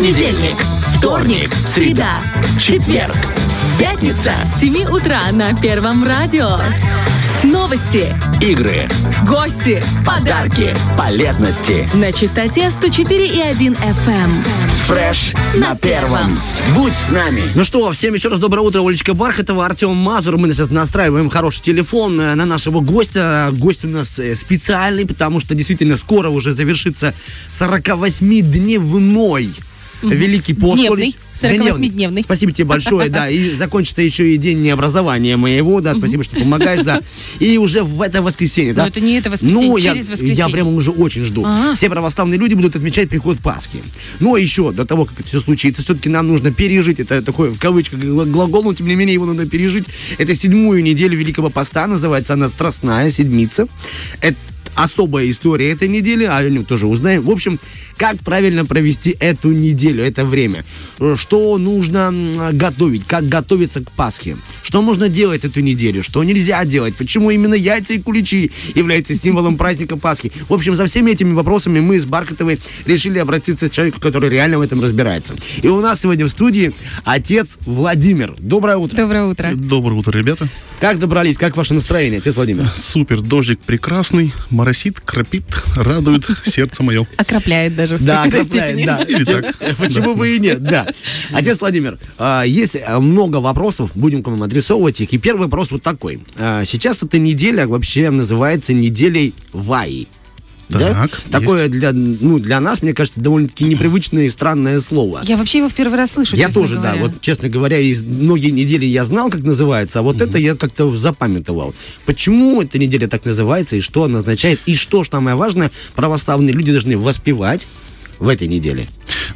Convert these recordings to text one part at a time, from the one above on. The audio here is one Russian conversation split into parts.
Понедельник, вторник, среда, четверг, пятница. С 7 утра на Первом радио. Новости, Игры, гости, подарки, полезности. на частоте 104,1 FM. Фреш на первом. Будь с нами. Ну что, всем еще раз доброе утро, Олечка Бархатова, Артем Мазур. Мы сейчас настраиваем хороший телефон э, на нашего гостя. Гость у нас э, специальный, потому что действительно скоро уже завершится 48-дневной Великий пост. Дневный, Олеч. 48-дневный. Спасибо тебе большое, да. И закончится еще и день необразования моего, да. Спасибо, что помогаешь, да. И уже в это воскресенье, да. Но это не это воскресенье, Ну, я, через воскресенье. я прямо уже очень жду. Ага. Все православные люди будут отмечать приход Пасхи. Но еще до того, как это все случится, все-таки нам нужно пережить, это такой в кавычках гла- глагол, но тем не менее его нужно пережить. Это седьмую неделю Великого Поста, называется она Страстная Седмица. Это особая история этой недели, а о нем тоже узнаем. В общем, как правильно провести эту неделю, это время. Что нужно готовить, как готовиться к Пасхе. Что можно делать эту неделю, что нельзя делать, почему именно яйца и куличи являются символом праздника Пасхи. В общем, за всеми этими вопросами мы с Бархатовой решили обратиться к человеку, который реально в этом разбирается. И у нас сегодня в студии отец Владимир. Доброе утро. Доброе утро. Доброе утро, ребята. Как добрались, как ваше настроение, отец Владимир? Супер, дождик прекрасный, моросит, кропит, радует сердце мое. Окропляет даже. В Да, степени. да. Или так. Почему бы и нет, да. Отец Владимир, а, есть а, много вопросов, будем к вам адресовывать их. И первый вопрос вот такой. А, Сейчас эта неделя вообще называется неделей Ваи. Да? Так, Такое есть. для, ну, для нас, мне кажется, довольно-таки непривычное и странное слово. Я вообще его в первый раз слышу, Я тоже, да. говоря. Вот, честно говоря, из многие недели я знал, как называется, а вот это я как-то запамятовал. Почему эта неделя так называется и что она означает? И что, самое важное, православные люди должны воспевать в этой неделе.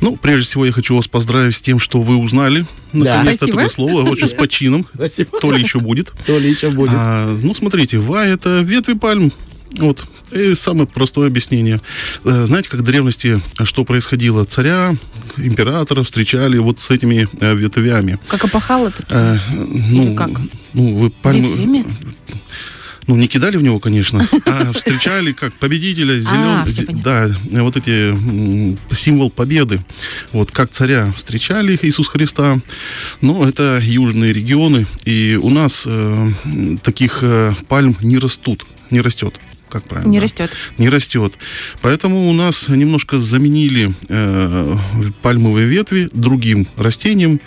Ну, прежде всего, я хочу вас поздравить с тем, что вы узнали, Да. наконец-то, такое слово, очень с почином. Спасибо. То ли еще будет. То ли еще будет. А, ну, смотрите, вай – это ветви пальм. Вот. И самое простое объяснение. Э, Знаете, как в древности, э, что происходило? Царя, императора встречали вот с этими э, ветвями. Как опахало такие. Э, ну, как? Ну, вы пальмы... Ветвями? Ну, не кидали в него, конечно, а встречали как победителя, зелен... А, всё зе- понятно. да, вот эти символ победы. Вот как царя встречали их Иисус Христа. Но это южные регионы, и у нас э, таких э, пальм не растут, не растет. Как правильно? Не да? растет. Не растет. Поэтому у нас немножко заменили э, пальмовые ветви другим растением.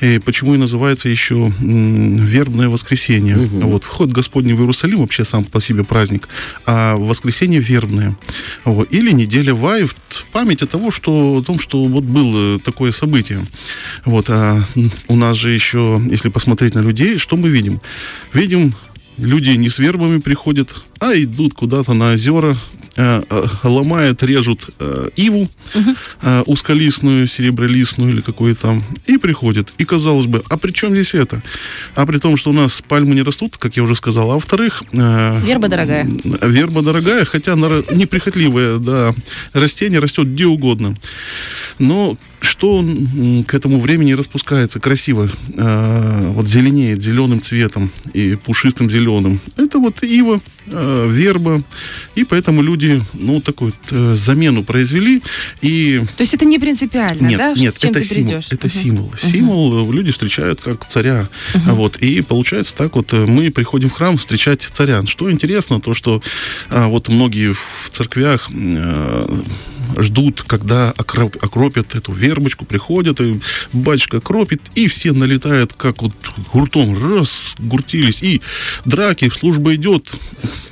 И почему и называется еще вербное воскресенье. Вот вход Господний в Иерусалим вообще сам по себе праздник, а воскресенье вербное. Вот. Или неделя Вай в, память о того, что, о том, что вот было такое событие. Вот. А у нас же еще, если посмотреть на людей, что мы видим? Видим люди не с вербами приходят, а идут куда-то на озера, э, э, ломают, режут э, иву э, узколистную, серебролистную или какую там, и приходят. И казалось бы, а при чем здесь это? А при том, что у нас пальмы не растут, как я уже сказал, а во-вторых... Верба дорогая. Верба дорогая, хотя она неприхотливое, да, растение растет где угодно. Но что м, к этому времени распускается красиво, э, вот зеленеет зеленым цветом и пушистым зеленым, это вот ива, э, верба, и поэтому люди, ну, такую э, замену произвели, и То есть это не принципиально, нет, да? нет, это символ. придешь? Это Мгм. символ. Символ э, люди встречают как царя. Вот. И получается так вот мы приходим в храм встречать царя. Что интересно, то что а, вот многие в церквях э, ждут, когда окроп- окропят эту вербочку, приходят, и батюшка кропит, и все налетают, как вот гуртом, раз, гуртились, и драки, служба идет,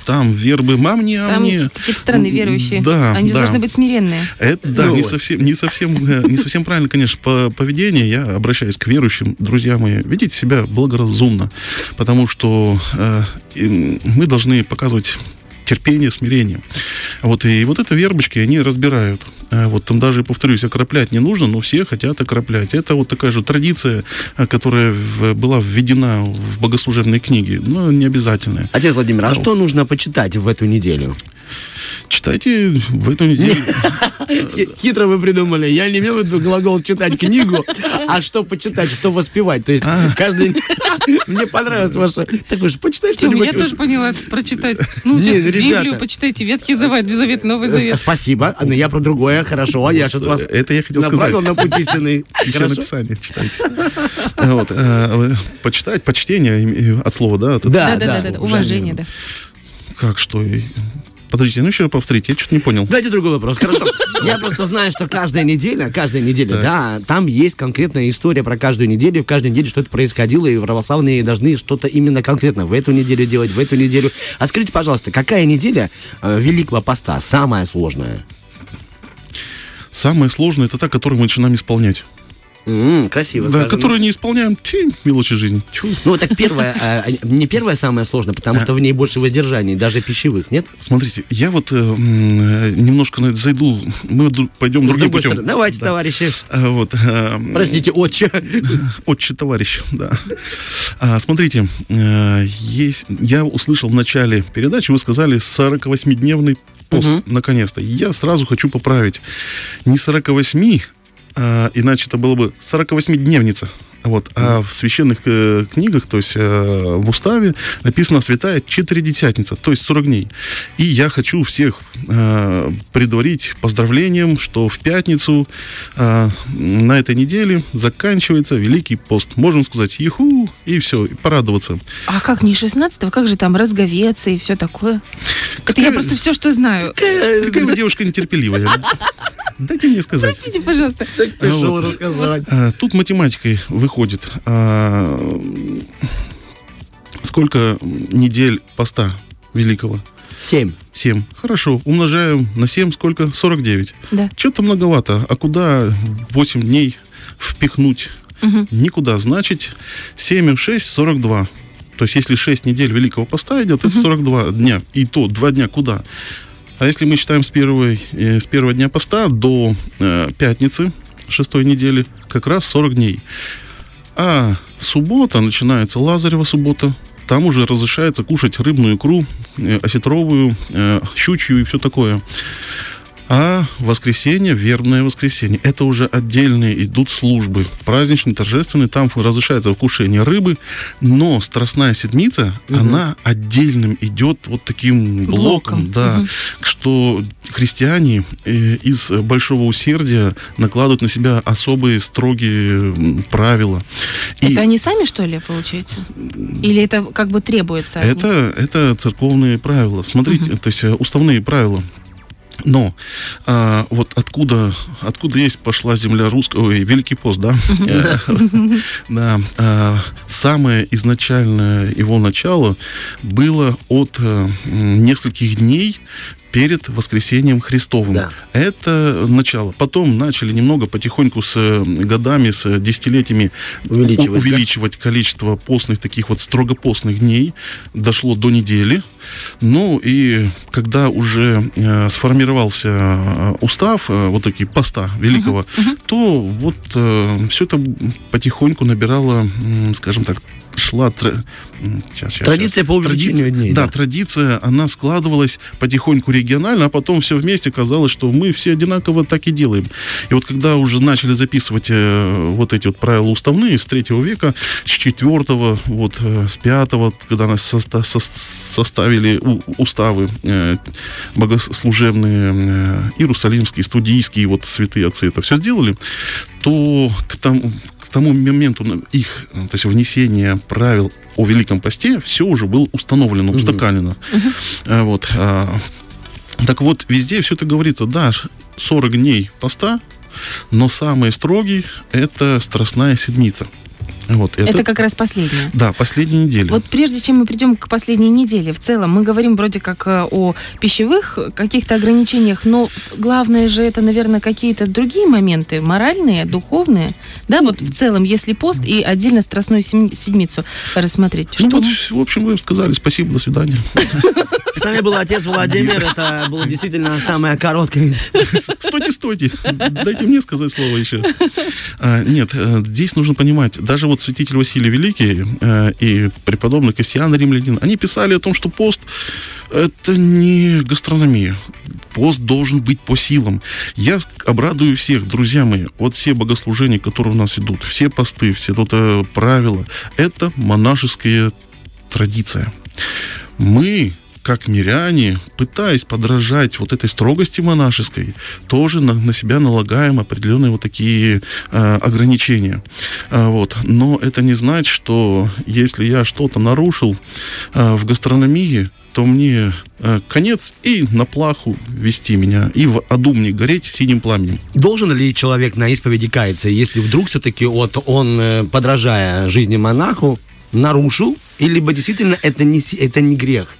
там вербы, мам не, а Там мне. какие-то странные верующие. Да, Они да. должны быть смиренные. Это, да, Ну не вот. совсем, не совсем, э, не совсем правильно, конечно, по поведение. Я обращаюсь к верующим, друзья мои, ведите себя благоразумно, потому что э, мы должны показывать терпение, смирение. Вот, и вот это вербочки, они разбирают. Э, Вот там даже, повторюсь, окроплять не нужно, но все хотят окроплять. Это вот такая же традиция, э, которая в- была введена в богослужебные книги, но не обязательная. Отец Владимир, а что нужно почитать в эту неделю? Читайте в эту неделю. Хи- Хитро вы придумали. Я не имел в виду глагол читать книгу, а что почитать, что воспевать. То есть каждый... Мне понравилось ваше... Такой же, почитай что-нибудь. я тоже поняла, это прочитать. Ну, ну, Библию почитайте, Ветхий Завет, Завет, Новый Завет. Спасибо. Но я про другое. Хорошо. А я что-то вас Это я хотел сказать. на путь истинный. Священное? Писание читайте. Вот, э, почитать, почтение э, от слова, Да, да, да, да, уважение, да. Как что? Подождите, ну еще повторите, я что-то не понял. Дайте другой вопрос, хорошо. Я просто знаю, что каждая неделя, каждая неделя, да, там есть конкретная история про каждую неделю, в каждой неделе что-то происходило, и православные должны что-то именно конкретно в эту неделю делать, в эту неделю. А скажите, пожалуйста, какая неделя э, Великого Поста самая сложная? Самое сложное это та, которую мы начинаем исполнять. М, красиво Да, сказано. которую не исполняем, тьфу, мелочи жизни. Тьфу. Ну, так первая, э, не первая самая сложная, потому что в ней больше воздержаний, даже пищевых, нет? Смотрите, я вот э, э, немножко на это зайду. Мы пойдем другим путем. стороны. Давайте, товарищи. А, Вот, э, Простите, отче. отче товарищ, да. А, смотрите, э, есть, я услышал в начале передачи, вы сказали 48-дневный пост, наконец-то. Я сразу хочу поправить. Не 48, а, иначе это было бы 48-дневница. Вот. А в священных э, книгах, то есть э, в уставе, написано «святая четыредесятница», то есть 40 дней. И я хочу всех э, предварить поздравлением, что в пятницу э, на этой неделе заканчивается Великий пост. Можно сказать «Иху!» и все, и порадоваться. А как не 16-го? Как же там разговеться и все такое? Это я Какая- просто все, что знаю. Какая вы девушка нетерпеливая. Дайте мне сказать. Простите, пожалуйста. Пришел вот. рассказать. А, Тут математикой выходит, а, сколько недель поста великого? Семь. 7. Хорошо, умножаем на 7, сколько? 49. Да. Что-то многовато. А куда 8 дней впихнуть? Мгм. Никуда. Значит, 7 и 6 – 42. То есть, если 6 недель Великого Поста идет, это 42 дня. И то, 2 дня куда? А если мы считаем с, первой, э, с первого дня поста до э, пятницы шестой недели, как раз 40 дней. А суббота, начинается Лазарева суббота, там уже разрешается кушать рыбную икру, э, осетровую, э, щучью и все такое. А воскресенье, вербное воскресенье, это уже отдельные идут службы. Праздничные, торжественные, там разрешается вкушение рыбы, но Страстная Седмица, она отдельным идет вот таким блоком, Блоком, да, мгм. что христиане э, из большого усердия накладывают на себя особые строгие правила. И Это они сами, что ли, получается? Или это как бы требуется? это, это церковные правила. Смотрите, то есть э, уставные правила. Но а, вот откуда, откуда есть пошла земля русского, ой, Великий пост, да? Э, Да. а, Самое изначальное его начало было от э, нескольких дней перед воскресением Христовым. Да. Это начало. Потом начали немного потихоньку с э, годами, с десятилетиями Увеличивать, у- да? увеличивать количество постных, таких вот строго постных дней. Дошло до недели. Ну и когда уже э, сформировался э, устав, э, вот такие поста великого, то вот все это потихоньку набирало, скажем так, шла м, щас, щас, Традиция щас. по увеличению Традиция- дней, Да, да. традиция, она складывалась потихоньку регионально, а потом все вместе казалось, что мы все одинаково так и делаем. И вот когда уже начали записывать э, вот эти вот правила уставные с третьего века, с четвертого, вот э, с пятого, когда нас соста- со- составили у- уставы э, богослужебные, э, иерусалимские, студийские, вот святые отцы это все сделали, то к тому, к тому моменту их, то есть внесения правил о Великом Посте, все уже было установлено, устаканено. Э, Вот. а, Так вот, везде все это говорится, да, ш- 40 дней поста, но самый строгий – это Страстная Седмица. Вот, это, Это как раз последнее. Да, последняя неделя. Вот прежде чем мы придем к последней неделе, в целом мы говорим вроде как э, о пищевых каких-то ограничениях, но главное же это, наверное, какие-то другие моменты, моральные, духовные. Да, вот в целом, если пост и отдельно страстную седмицу рассмотреть. Ну что? вот, в общем, вы сказали спасибо, до свидания. нами был отец Владимир. Это было действительно самое короткое. Стойте, стойте. Дайте мне сказать слово еще. А, нет, э, здесь нужно понимать, даже вот святитель Василий Великий э, и преподобный Кассиан Римлянин, они писали о том, что пост это не гастрономия. Пост должен быть по силам. Я обрадую всех, друзья мои, вот все богослужения, которые у нас идут, все посты, все тут э, правила, это монашеская традиция. Мы как миряне, пытаясь подражать вот этой строгости монашеской, тоже на, на себя налагаем определенные вот такие э, ограничения. Э, вот. Но это не значит, что если я что-то нарушил э, в гастрономии, то мне э, конец и на плаху вести меня, и в аду мне гореть синим пламенем. Должен ли человек на исповеди каяться, если вдруг все-таки вот он, э, подражая жизни монаху, нарушил, или либо действительно это не, это не грех?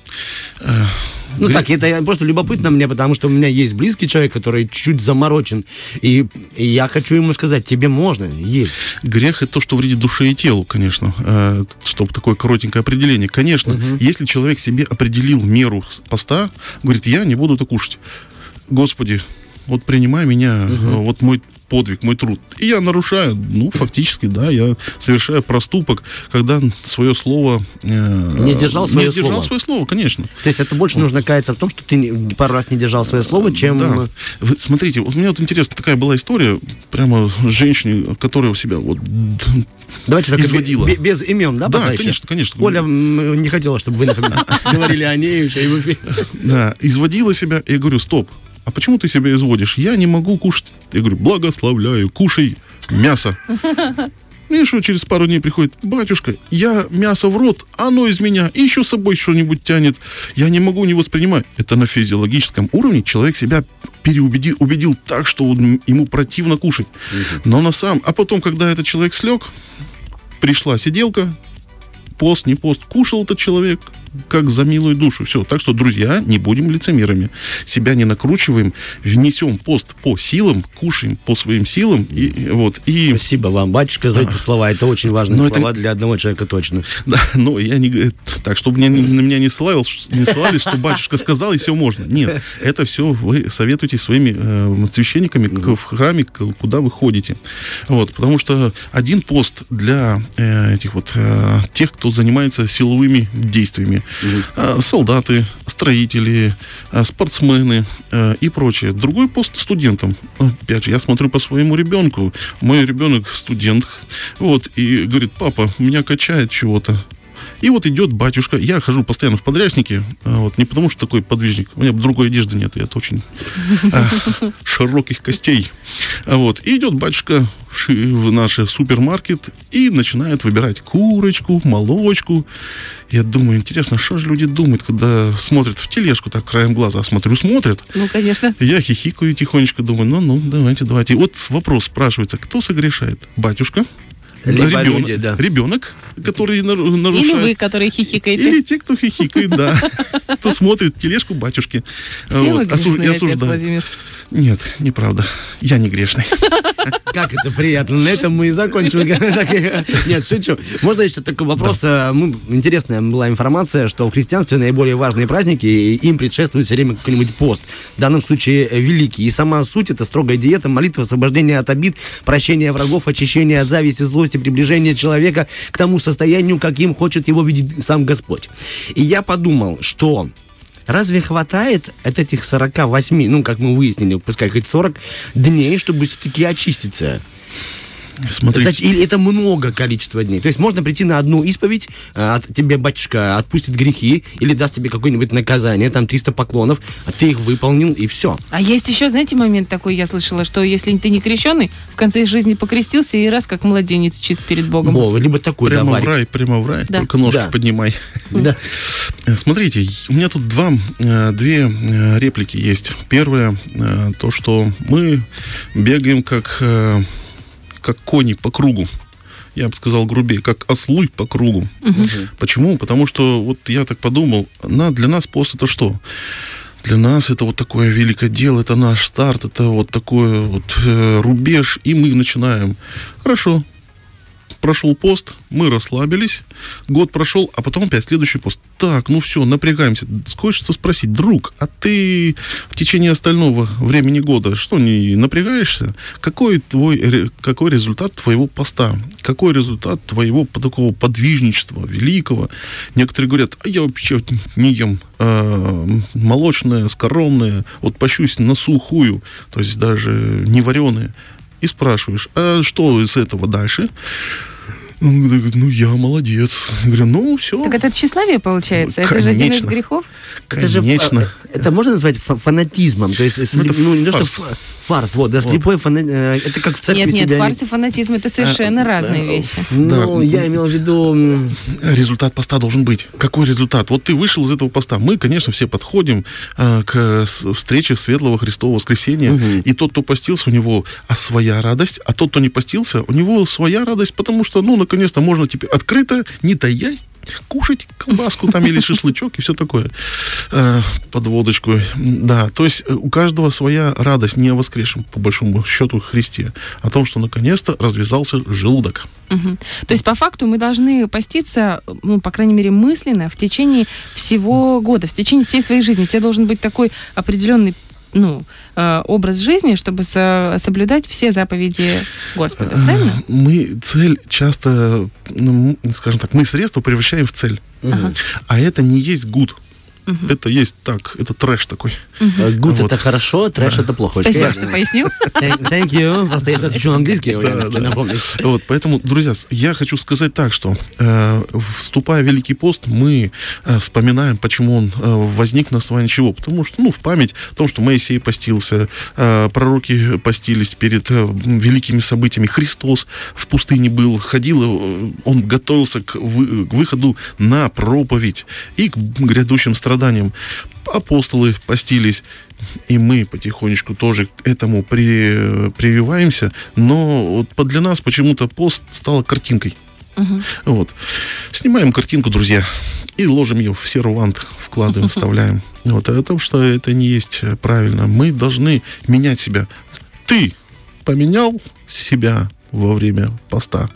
Ну Гре- так, это просто любопытно мне, потому что у меня есть близкий человек, который чуть заморочен, и, и я хочу ему сказать, тебе можно, есть. Грех это то, что вредит душе и телу, конечно, э, чтобы такое коротенькое определение. Конечно, если человек себе определил меру поста, говорит, я не буду это кушать. Господи, вот принимай меня, э, вот мой подвиг, мой труд. И я нарушаю, ну, фактически, да, я совершаю проступок, когда свое слово... э, Не сдержал свое Не слово. свое слово, конечно. То есть это больше нужно каяться в том, что ты пару раз не держал свое слово, чем... Да. Вы смотрите, вот у меня вот интересно, такая была история, прямо с женщиной, которая у себя вот Давайте так Изводила. бе- без имен, да, Да, пока еще? конечно, конечно. Оля не хотела, чтобы вы например, говорили о ней и в эфире. Да, изводила себя. Я говорю, стоп, а почему ты себя изводишь? Я не могу кушать. Я говорю, благословляю, кушай мясо. И что, через пару дней приходит, батюшка, я мясо в рот, оно из меня, и еще с собой что-нибудь тянет. Я не могу не воспринимать. Это на физиологическом уровне человек себя переубедил убедил так, что он- ему противно кушать. Но на самом... А потом, когда этот человек слег, пришла сиделка, пост, не пост, кушал этот человек, как за милую душу. Все. Так что, друзья, не будем лицемерами. Себя не накручиваем, внесем пост по силам, кушаем по своим силам. И, вот, и, Спасибо вам, батюшка, за эти слова. Это очень важные Но это- слова для одного человека точно. да, но я не... Так, чтобы меня, на меня не, ссылал, не ссылались, что батюшка сказал, и все можно. Нет, это все вы советуете своими э, священниками к- в храме, к- куда вы ходите. Вот, потому что один пост для э, этих вот э, тех, кто занимается силовыми действиями. Э, солдаты, строители, э, спортсмены э, и прочее. Другой пост студентам. Опять же, я смотрю по своему ребенку. Мой ребенок студент. Вот, и говорит, папа, меня качает чего-то. И вот идет батюшка. Я хожу постоянно в подряснике. а, Вот, не потому что такой подвижник. У меня другой одежды нет. Я очень а, широких костей. А Вот. И идет батюшка в, наш супермаркет и начинает выбирать курочку, молочку. Я думаю, интересно, что же люди думают, когда смотрят в тележку так краем глаза. А смотрю, смотрят. Ну, конечно. Я хихикаю тихонечко, думаю, ну-ну, давайте, давайте. И вот вопрос спрашивается, кто согрешает? Батюшка? Либо ребенок, люди, да. ребенок, который нар- Или нарушает. вы, которые хихикаете. Или те, кто хихикает, да. Кто смотрит тележку батюшки. Все вы грешные, отец. Владимир. Нет, неправда. Я не грешный. Как это приятно. На этом мы и закончим. Нет, шучу. Можно еще такой вопрос? Э, Интересная была информация, что в христианстве наиболее важные праздники, им предшествует все время какой-нибудь пост. В данном случае э, великий. И сама суть это строгая диета, молитва, освобождение от обид, прощение врагов, очищение от зависти, злости, приближение человека к тому состоянию, каким хочет его видеть сам Господь. И я подумал, что Разве хватает от этих 48, ну, как мы выяснили, пускай хоть 40 дней, чтобы все-таки очиститься? Смотрите. Или это много количества дней? То есть можно прийти на одну исповедь, а, от- тебе батюшка отпустит грехи или даст тебе какое-нибудь наказание, там 300 поклонов, а ты их выполнил, и все. А есть еще, знаете, момент такой, я слышала, что если ты не крещеный, в конце жизни покрестился и раз как младенец чист перед Богом. Во, либо такой, да, Прямо в Варя. рай, прямо в рай. Да. Только ножки Да. поднимай. Да. Э, Смотрите, у меня тут два, э, две э, реплики есть. Первое, то, что мы бегаем как, как кони по кругу. Я бы сказал грубее, как ослы по кругу. Почему? Потому что, вот я так подумал, на, для нас пост это что? Для нас это вот такое великое дело, это наш старт, это вот такой вот э, рубеж, и мы начинаем. Хорошо, прошел пост, мы расслабились, год прошел, а потом опять следующий пост. Так, ну все, напрягаемся. Хочется спросить, друг, а ты в течение остального времени года что, не напрягаешься? Какой твой, какой результат твоего поста? Какой результат твоего такого подвижничества великого? Некоторые говорят, а я вообще не ем э, молочное, скоромное, вот пощусь на сухую, то есть даже не вареное. И спрашиваешь, а что из этого дальше? Он говорит, ну, я молодец. Я говорю, ну, все. Так это тщеславие получается? Это же один из Конечно. грехов? Это же Конечно. Это можно назвать фа- фанатизмом? То есть, это ну, не то, что фарс. фа- фарс, вот, да, слепой фана- э, Это как в церкви Нет, нет, себя фарс и фанатизм это совершенно разные вещи. Ну, Да. я имел в виду... результат поста должен быть. Какой результат? Вот ты вышел из этого поста. Мы, конечно, все подходим э, к встрече Светлого Христового воскресения. И тот, кто постился, у него а своя радость, а тот, кто не постился, у него своя радость, потому что, ну, наконец-то можно теперь открыто, не таясь, кушать колбаску там или шашлычок и все такое э, под водочку. Да, то есть э, у каждого своя радость не о воскресшем, по большому счету, Христе, о том, что наконец-то развязался желудок. Мгм. То есть, по факту, мы должны поститься, ну, по крайней мере, мысленно в течение всего года, в течение всей своей жизни. У тебя должен быть такой определенный ну, э, образ жизни, чтобы со- соблюдать все заповеди Господа, правильно? Мы цель часто, ну, скажем так, мы средства превращаем в цель. Ага. А это не есть гуд. Это есть так, это трэш такой. э, Гуд Вот. это хорошо, трэш это плохо. Спасибо, что правильно. пояснил. Thank you. Просто я сейчас учу английский, я Да, да. напомнить. Вот, поэтому, друзья, я хочу сказать так, что э, вступая в Великий пост, мы э, вспоминаем, почему он э, возник на основании чего. Потому что, ну, в память о том, что Моисей постился, э, пророки постились перед э, великими событиями. Христос в пустыне был, ходил, э, он готовился к, вы- к выходу на проповедь и к грядущим страданиям. Апостолы постились, и мы потихонечку тоже к этому при- прививаемся, но вот для нас почему-то пост стала картинкой. Мгм. Вот. Снимаем картинку, друзья, и ложим ее в сервант, вкладываем, вставляем. Вот. А то, что это не есть правильно. Мы должны менять себя. Ты поменял себя во время поста.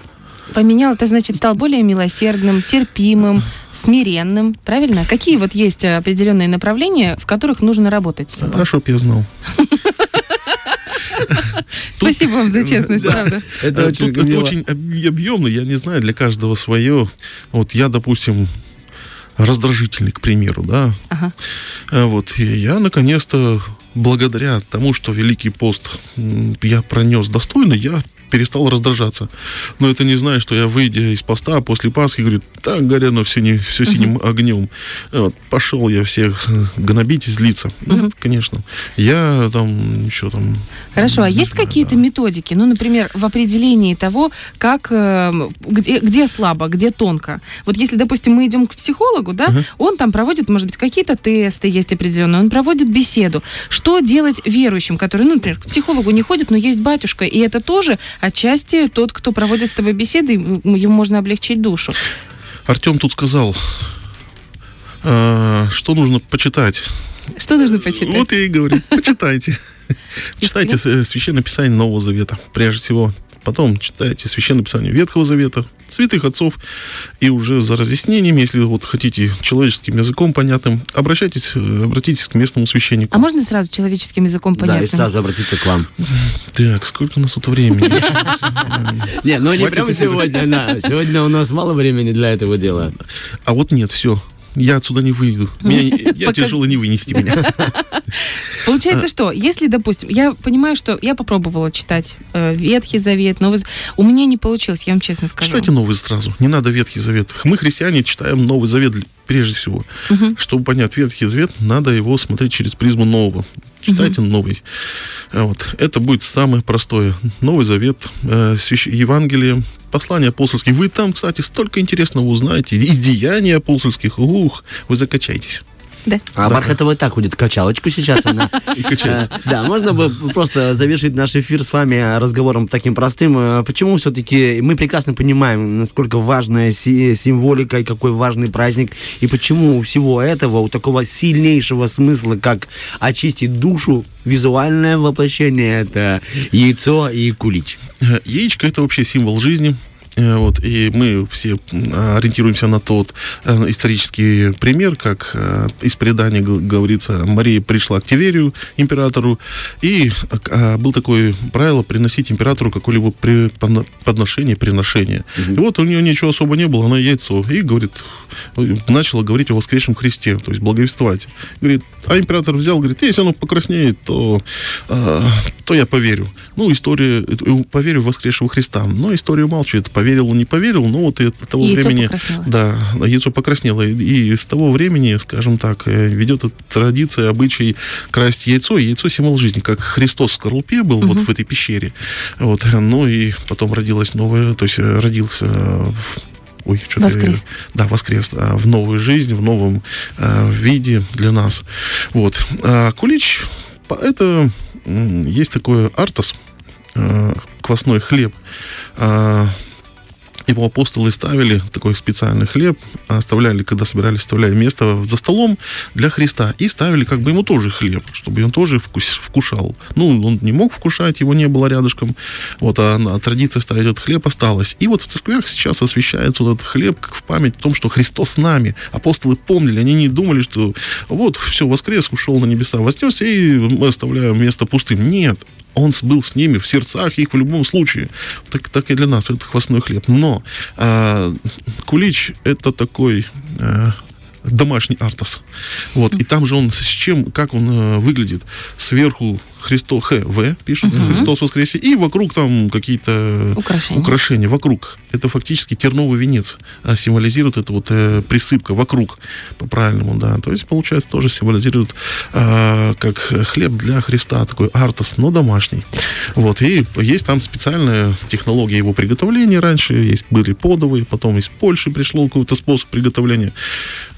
Поменял, это значит, стал более милосердным, терпимым, смиренным, правильно? Какие вот есть э, определенные направления, в которых нужно работать с собой? А чтоб я знал. Спасибо вам за честность, Да. правда. Это Э, очень это очень об- объемно, я не знаю, для каждого свое. Вот я, допустим, раздражительный, к примеру, да. Ага. А Вот, и я наконец-то, благодаря тому, что Великий пост я пронес достойно, я перестал раздражаться. Но это не значит, что я, выйдя из поста после Пасхи, говорю, так, горено все, не, все синим огнем. Вот, пошел я всех э, гнобить и злиться. Нет, конечно. Я там, еще там... Хорошо, а есть знаю, какие-то да. методики, ну, например, в определении того, как, э, где, где слабо, где тонко? Вот если, допустим, мы идем к психологу, да, Ага. он там проводит, может быть, какие-то тесты есть определенные, он проводит беседу. Что делать верующим, которые, ну, например, к психологу не ходят, но есть батюшка, и это тоже отчасти тот, кто проводит с тобой беседы, ему можно облегчить душу. Артем тут сказал, э, что нужно почитать. Что нужно почитать? Вот я и говорю, почитайте. Читайте Священное Писание Нового Завета, прежде всего. Потом читайте Священное Писание Ветхого Завета, святых отцов. И уже за разъяснениями, если вот хотите человеческим языком понятным, обращайтесь, э, обратитесь к местному священнику. А можно сразу человеческим языком Да, и сразу обратиться к вам. Так, сколько у нас тут времени? Не, ну не прямо сегодня, да. Сегодня у нас мало времени для этого дела. А вот нет, все. Я отсюда не выйду. Меня, я Пока- тяжело не вынести меня. Получается, что, если, допустим, я понимаю, что я попробовала читать э, Ветхий Завет, Новый у меня не получилось, я вам честно скажу. Читайте Новый сразу. Не надо Ветхий Завет. Мы, христиане, читаем Новый Завет прежде всего. Чтобы понять Ветхий Завет, надо его смотреть через призму нового. Читайте новый. А Вот. Это будет самое простое. Новый Завет, э, свящ- Евангелие, послания апостольские. Вы там, кстати, столько интересного узнаете. Из деяний апостольских. Ух, вы закачаетесь. Да. А Бархатова так ходит качалочку сейчас она. И качается. Э, Да, можно бы просто завершить наш эфир с вами разговором таким простым. Э, Почему все-таки мы прекрасно понимаем, насколько важная си- символика и какой важный праздник, и почему у всего этого, у такого сильнейшего смысла, как очистить душу, визуальное воплощение это яйцо и кулич. Э, Яичко это вообще символ жизни. Э, Вот, и мы все ориентируемся на тот э, исторический пример, как э, из предания говорится, Мария пришла к Тиверию, императору, и э, был такое правило приносить императору какое-либо подношение, приношение. И вот у нее ничего особо не было, она яйцо, и говорит, начала говорить о воскресшем Христе, то есть благовествовать. Говорит, а император взял, говорит, если оно покраснеет, то, э, то я поверю. Ну, история, поверю в воскресшего Христа. Но история умалчивает, поверил он, не поверил, но вот и от того Яйцо времени... покраснело. Да, яйцо покраснело. И, с того времени, скажем так, э, ведет традиция, обычай красть яйцо. И яйцо символ жизни, как Христос в скорлупе был вот в этой пещере. Вот, ну и потом родилась новая, то есть э, родился э, Ой, что-то я- Воскрес. да, воскрес а, в новую жизнь, в новом а, виде для нас. Вот. А кулич, это есть такой артос, а, квасной хлеб. А, его апостолы ставили такой специальный хлеб, а, оставляли, когда собирались, оставляли место за столом для Христа и ставили как бы ему тоже хлеб, чтобы он тоже вкус- вкушал. Ну, он не мог вкушать, его не было рядышком, вот, а, на- традиция ставить этот хлеб осталась. И вот в церквях сейчас освещается вот этот хлеб как в память о том, что Христос с нами. Апостолы помнили, они не думали, что вот, все, воскрес, ушел на небеса, вознесся, и мы оставляем место пустым. Нет, он был с ними в сердцах их в любом случае. Так, так и для нас это хвостной хлеб. Но а, кулич это такой а, домашний артас. Вот. И там же он с чем, как он э, выглядит? Сверху Христо Х, В пишет, Христос воскресе, и вокруг там какие-то Украшения. украшения вокруг. Это фактически терновый венец а, символизирует это вот э, присыпка вокруг, по-правильному, да. То есть, получается, тоже символизирует а, как хлеб для Христа, такой артас, но домашний. Вот, и есть там специальная технология его приготовления раньше, есть были подовые, потом из Польши пришло какой-то способ приготовления.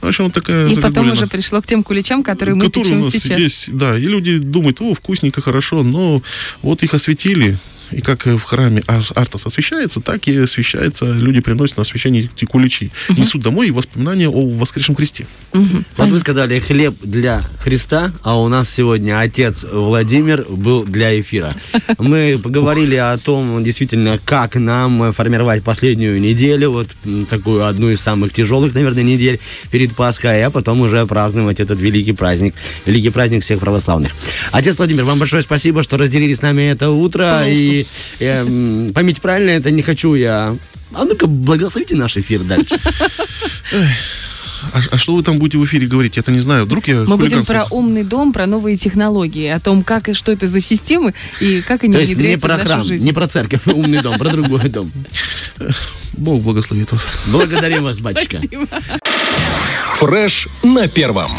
В общем, вот такая И потом уже пришло к тем куличам, которые мы которые у печем нас сейчас. есть, да, и люди думают, о, вкусненько, хорошо, но вот их осветили, и как в храме Ар- Артас освещается, так и освещается, люди приносят на освещение эти куличи, несут домой и воспоминания о воскресшем Христе. Мгм. Вот вы сказали хлеб для Христа, а у нас сегодня отец Владимир был для эфира. Мы поговорили о том, действительно, как нам формировать последнюю неделю, вот такую одну из самых тяжелых, наверное, недель перед Пасхой, а потом уже праздновать этот великий праздник, великий праздник всех православных. Отец Владимир, вам большое спасибо, что разделили с нами это утро. И э, м, поймите правильно, это не хочу я... А ну-ка, благословите наш эфир дальше. А, а что вы там будете в эфире говорить? Я-то не знаю. Вдруг я Мы будем про умный дом, про новые технологии, о том, как и что это за системы и как они То есть не про нашу храм, жизнь. не про церковь, умный дом, про другой дом. Бог благословит вас. Благодарим вас, батюшка. Фреш на первом.